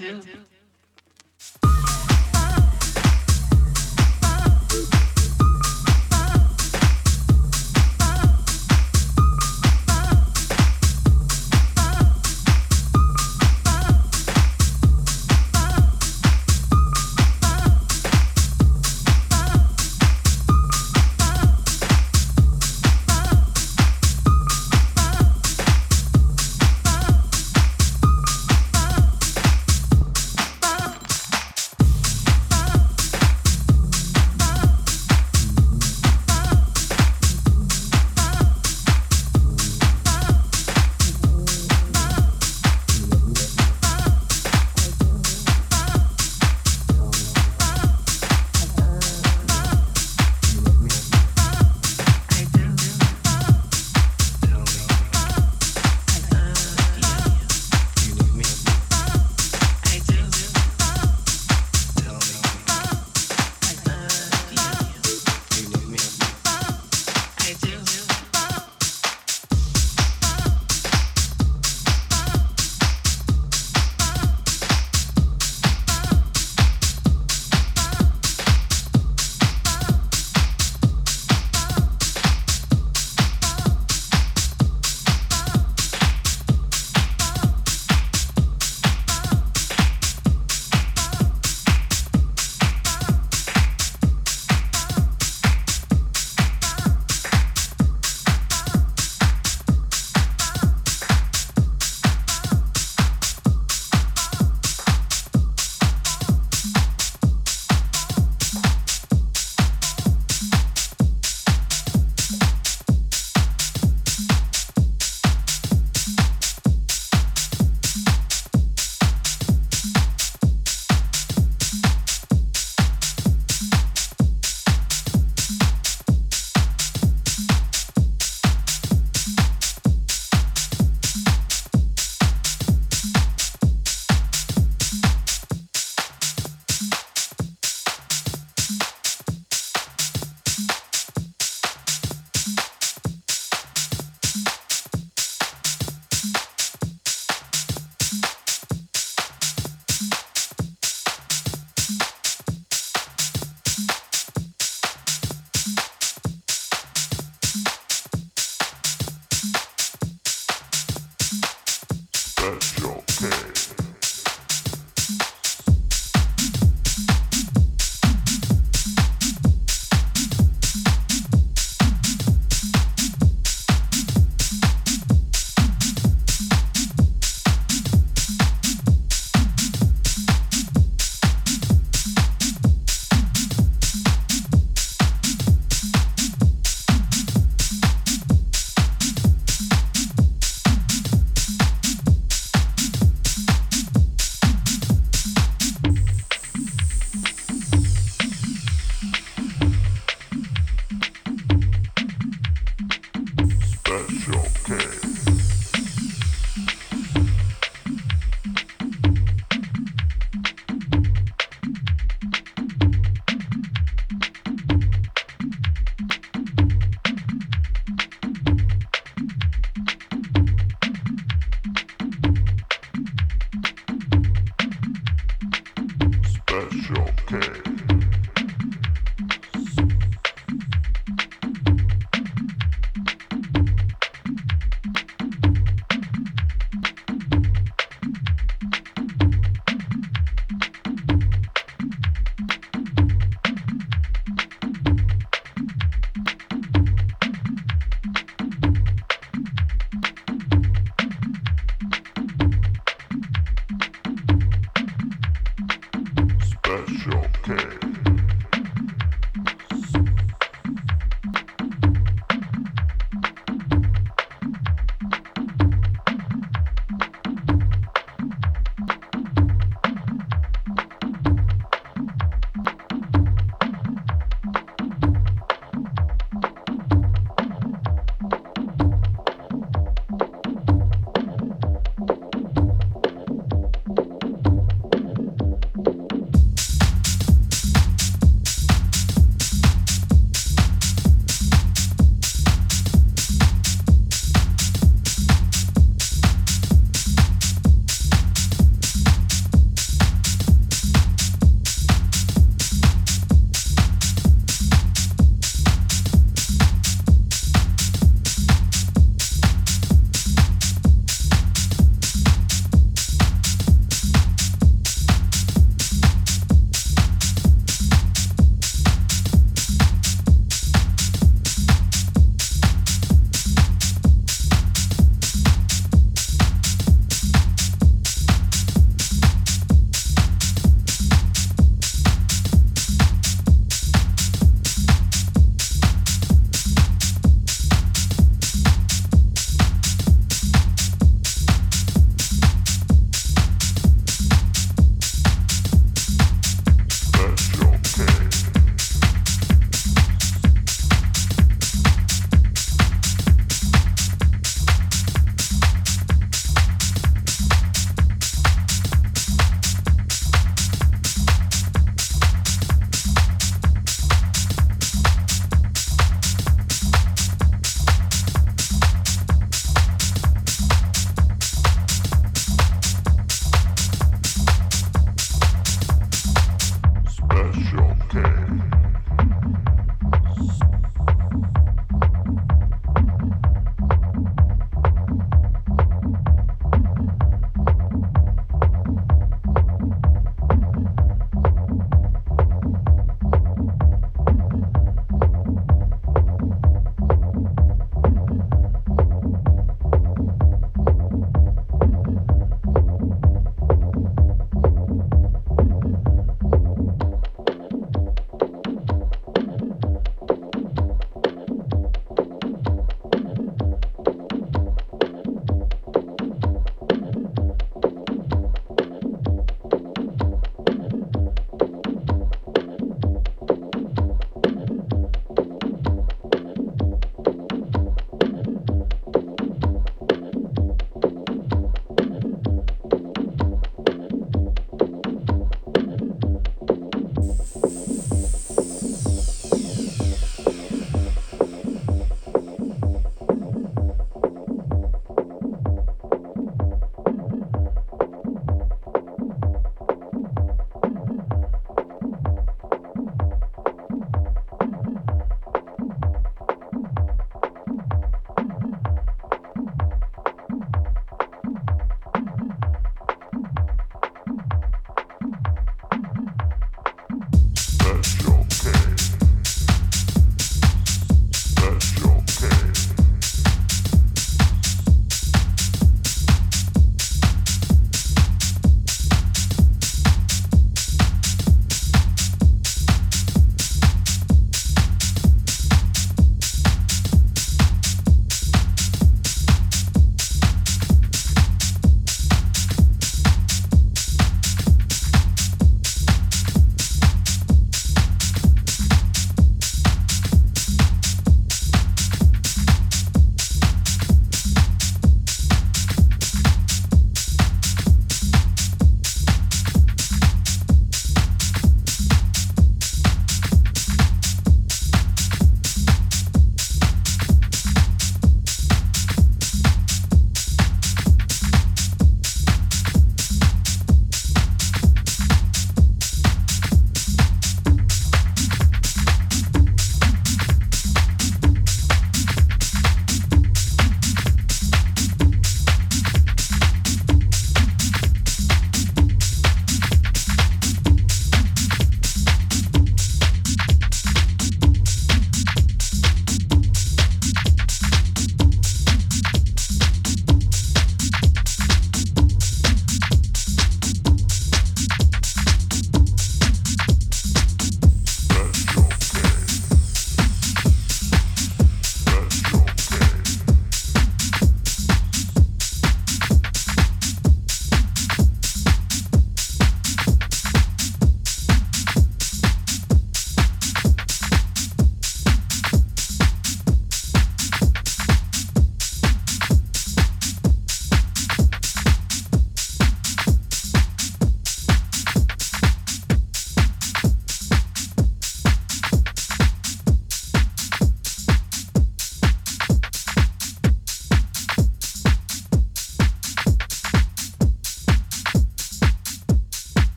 Mm-hmm. did.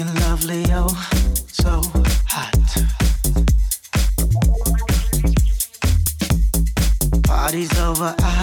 Let's dance, let's shout, let's turn this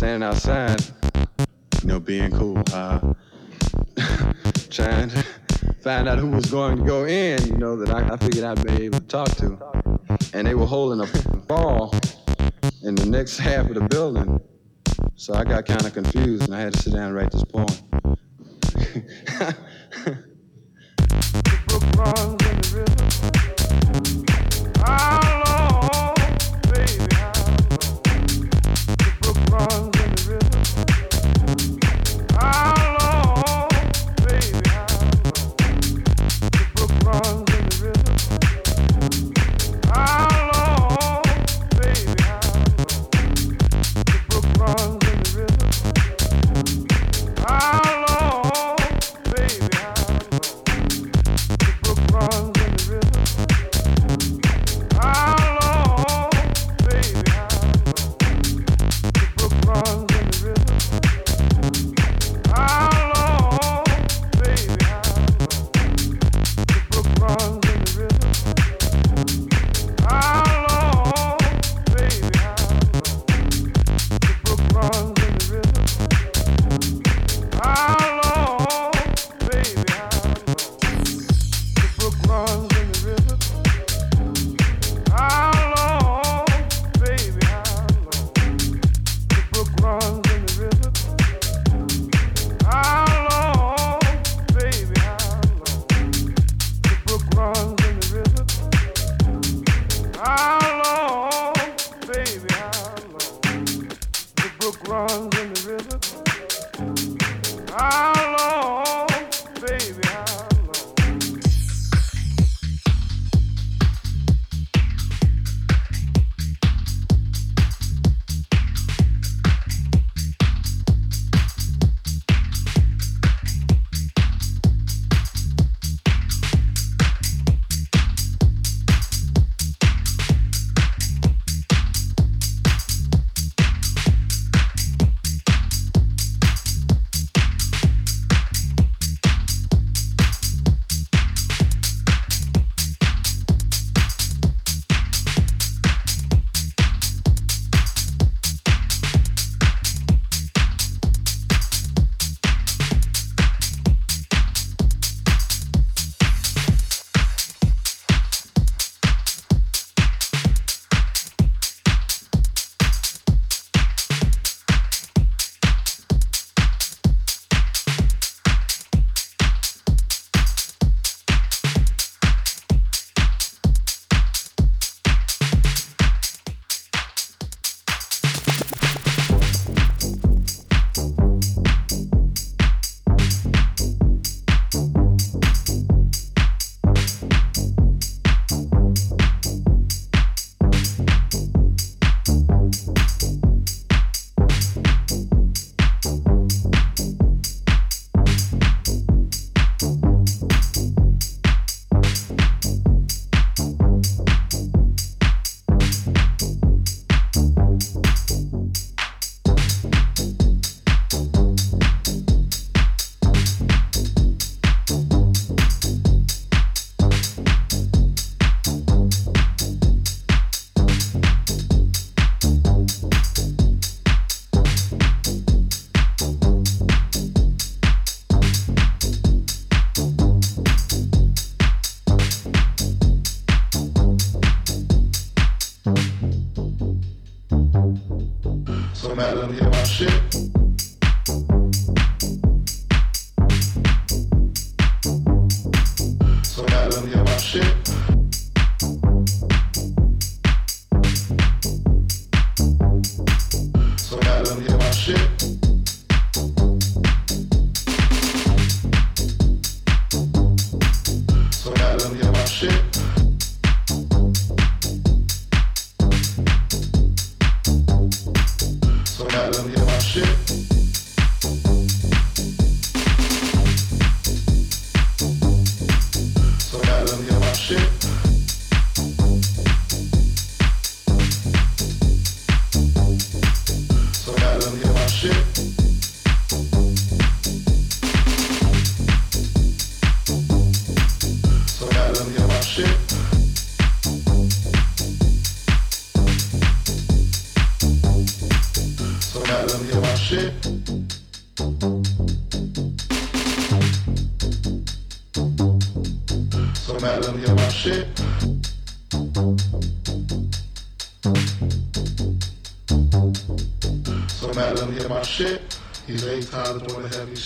standing outside, you know, being cool, uh, trying to find out who was going to go in, you know, that I, I figured I'd be able to talk to. And they were holding a ball in the next half of the building. So I got kind of confused and I had to sit down and write this poem. shit.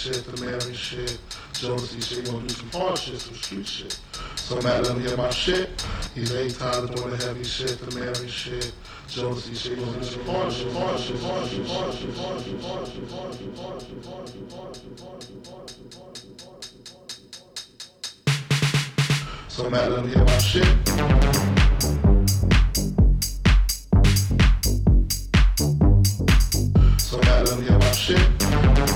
shit, the Mary shit, Jonesy, shit. We gonna do some hard shit, some street shit. So Matt let me hear my shit. He's ain't tired of doing the heavy shit, the Mary shit, Jonesy, shit. We gonna do some hard shit, hard shit, hard shit, hard shit, hard shit, hard shit, hard shit, hard shit, hard shit, hard shit, hard shit, hard shit, hard shit. So mad, let me hear my shit. So mad, let me hear my shit.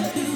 Thank you.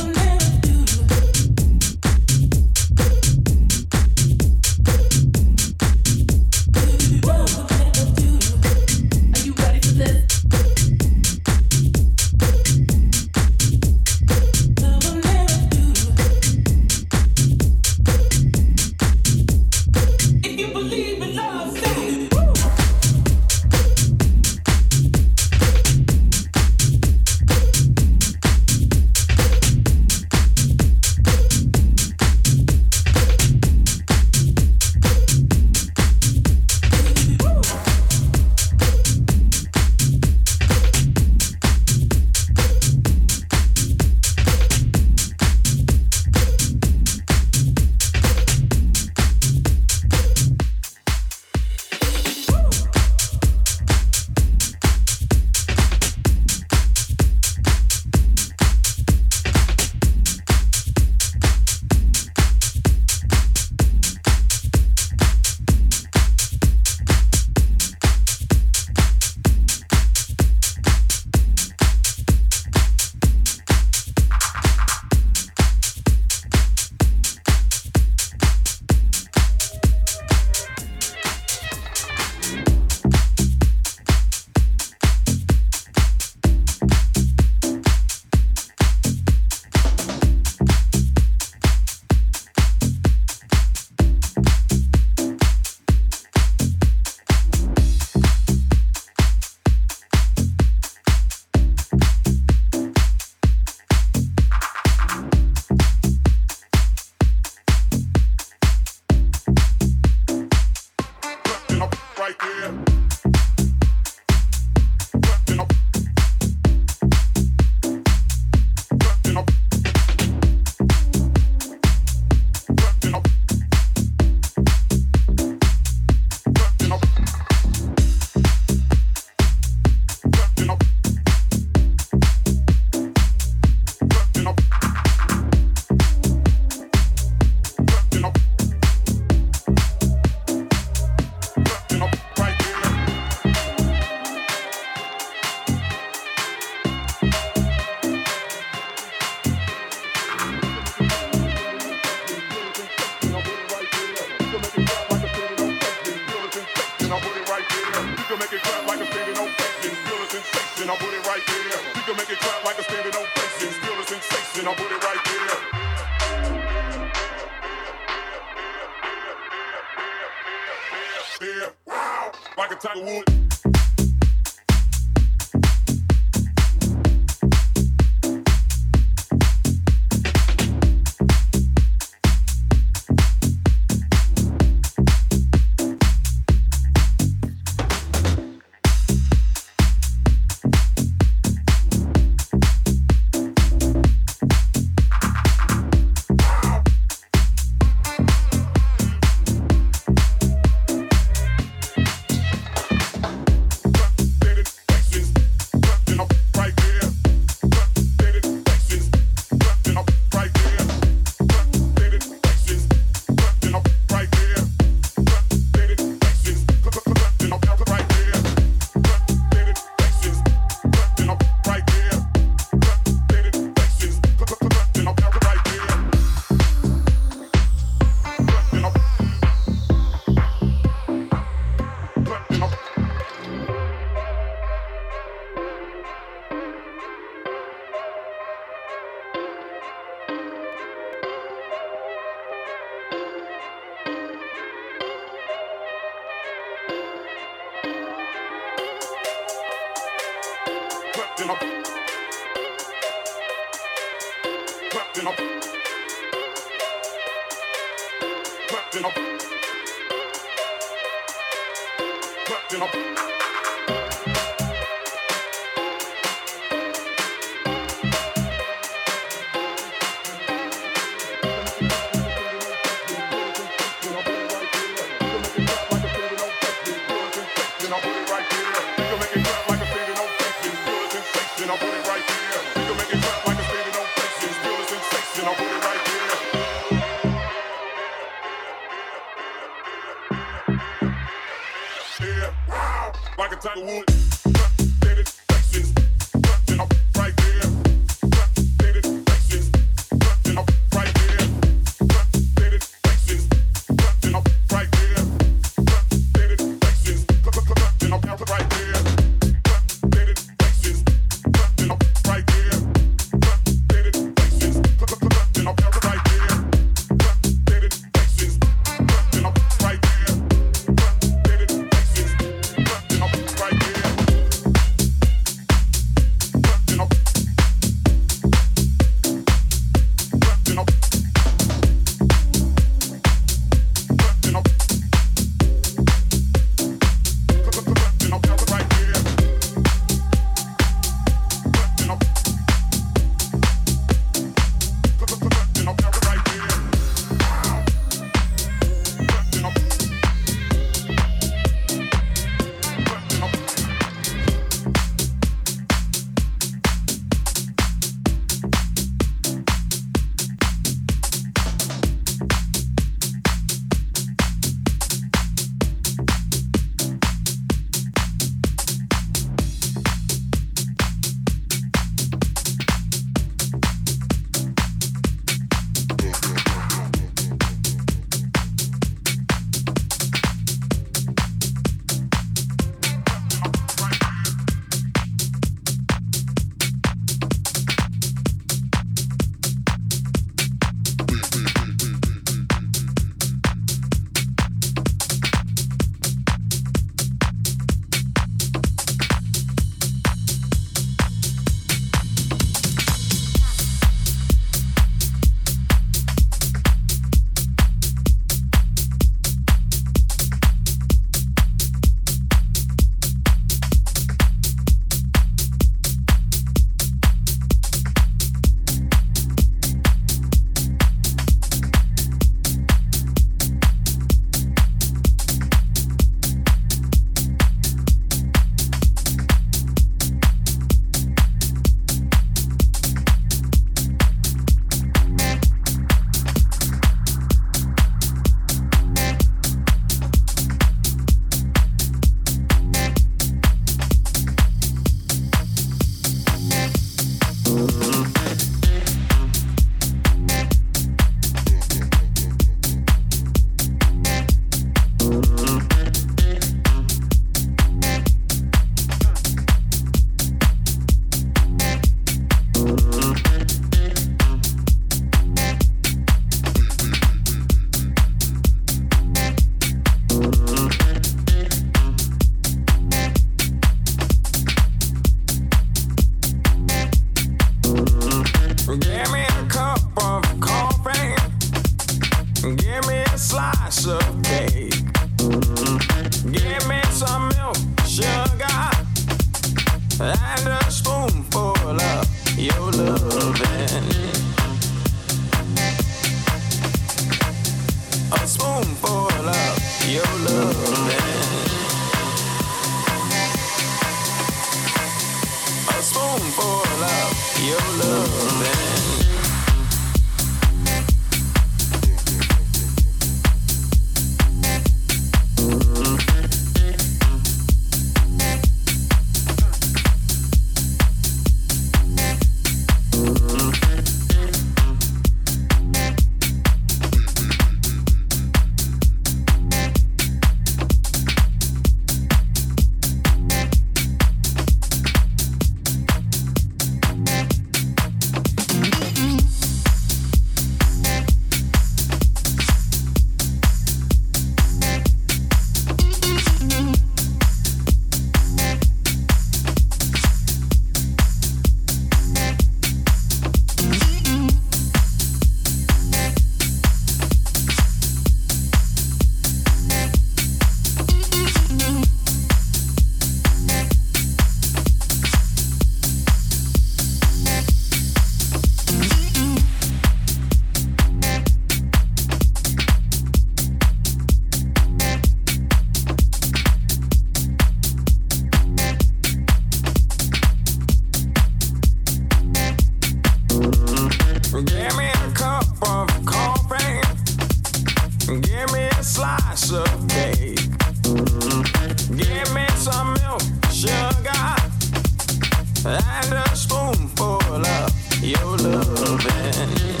and a spoonful of your loving.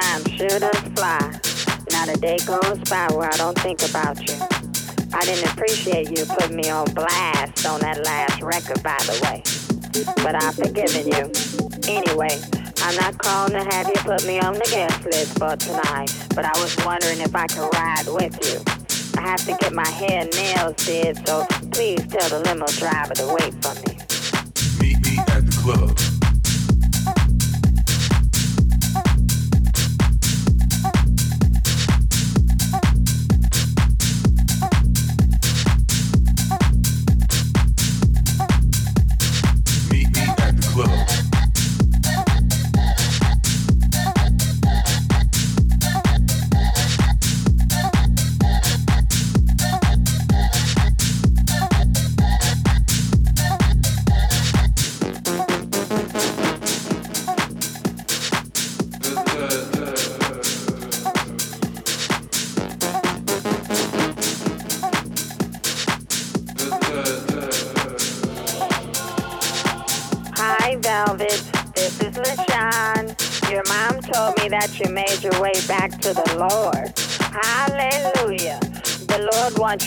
Time sure does fly. Not a day goes by where I don't think about you. I didn't appreciate you putting me on blast on that last record, by the way. But I've forgiven you. Anyway, I'm not calling to have you put me on the guest list for tonight, but I was wondering if I could ride with you. I have to get my hair and nails did, so please tell the limo driver to wait for me. Meet me at the club.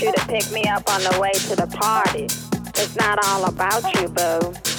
You to pick me up on the way to the party. It's not all about you, boo.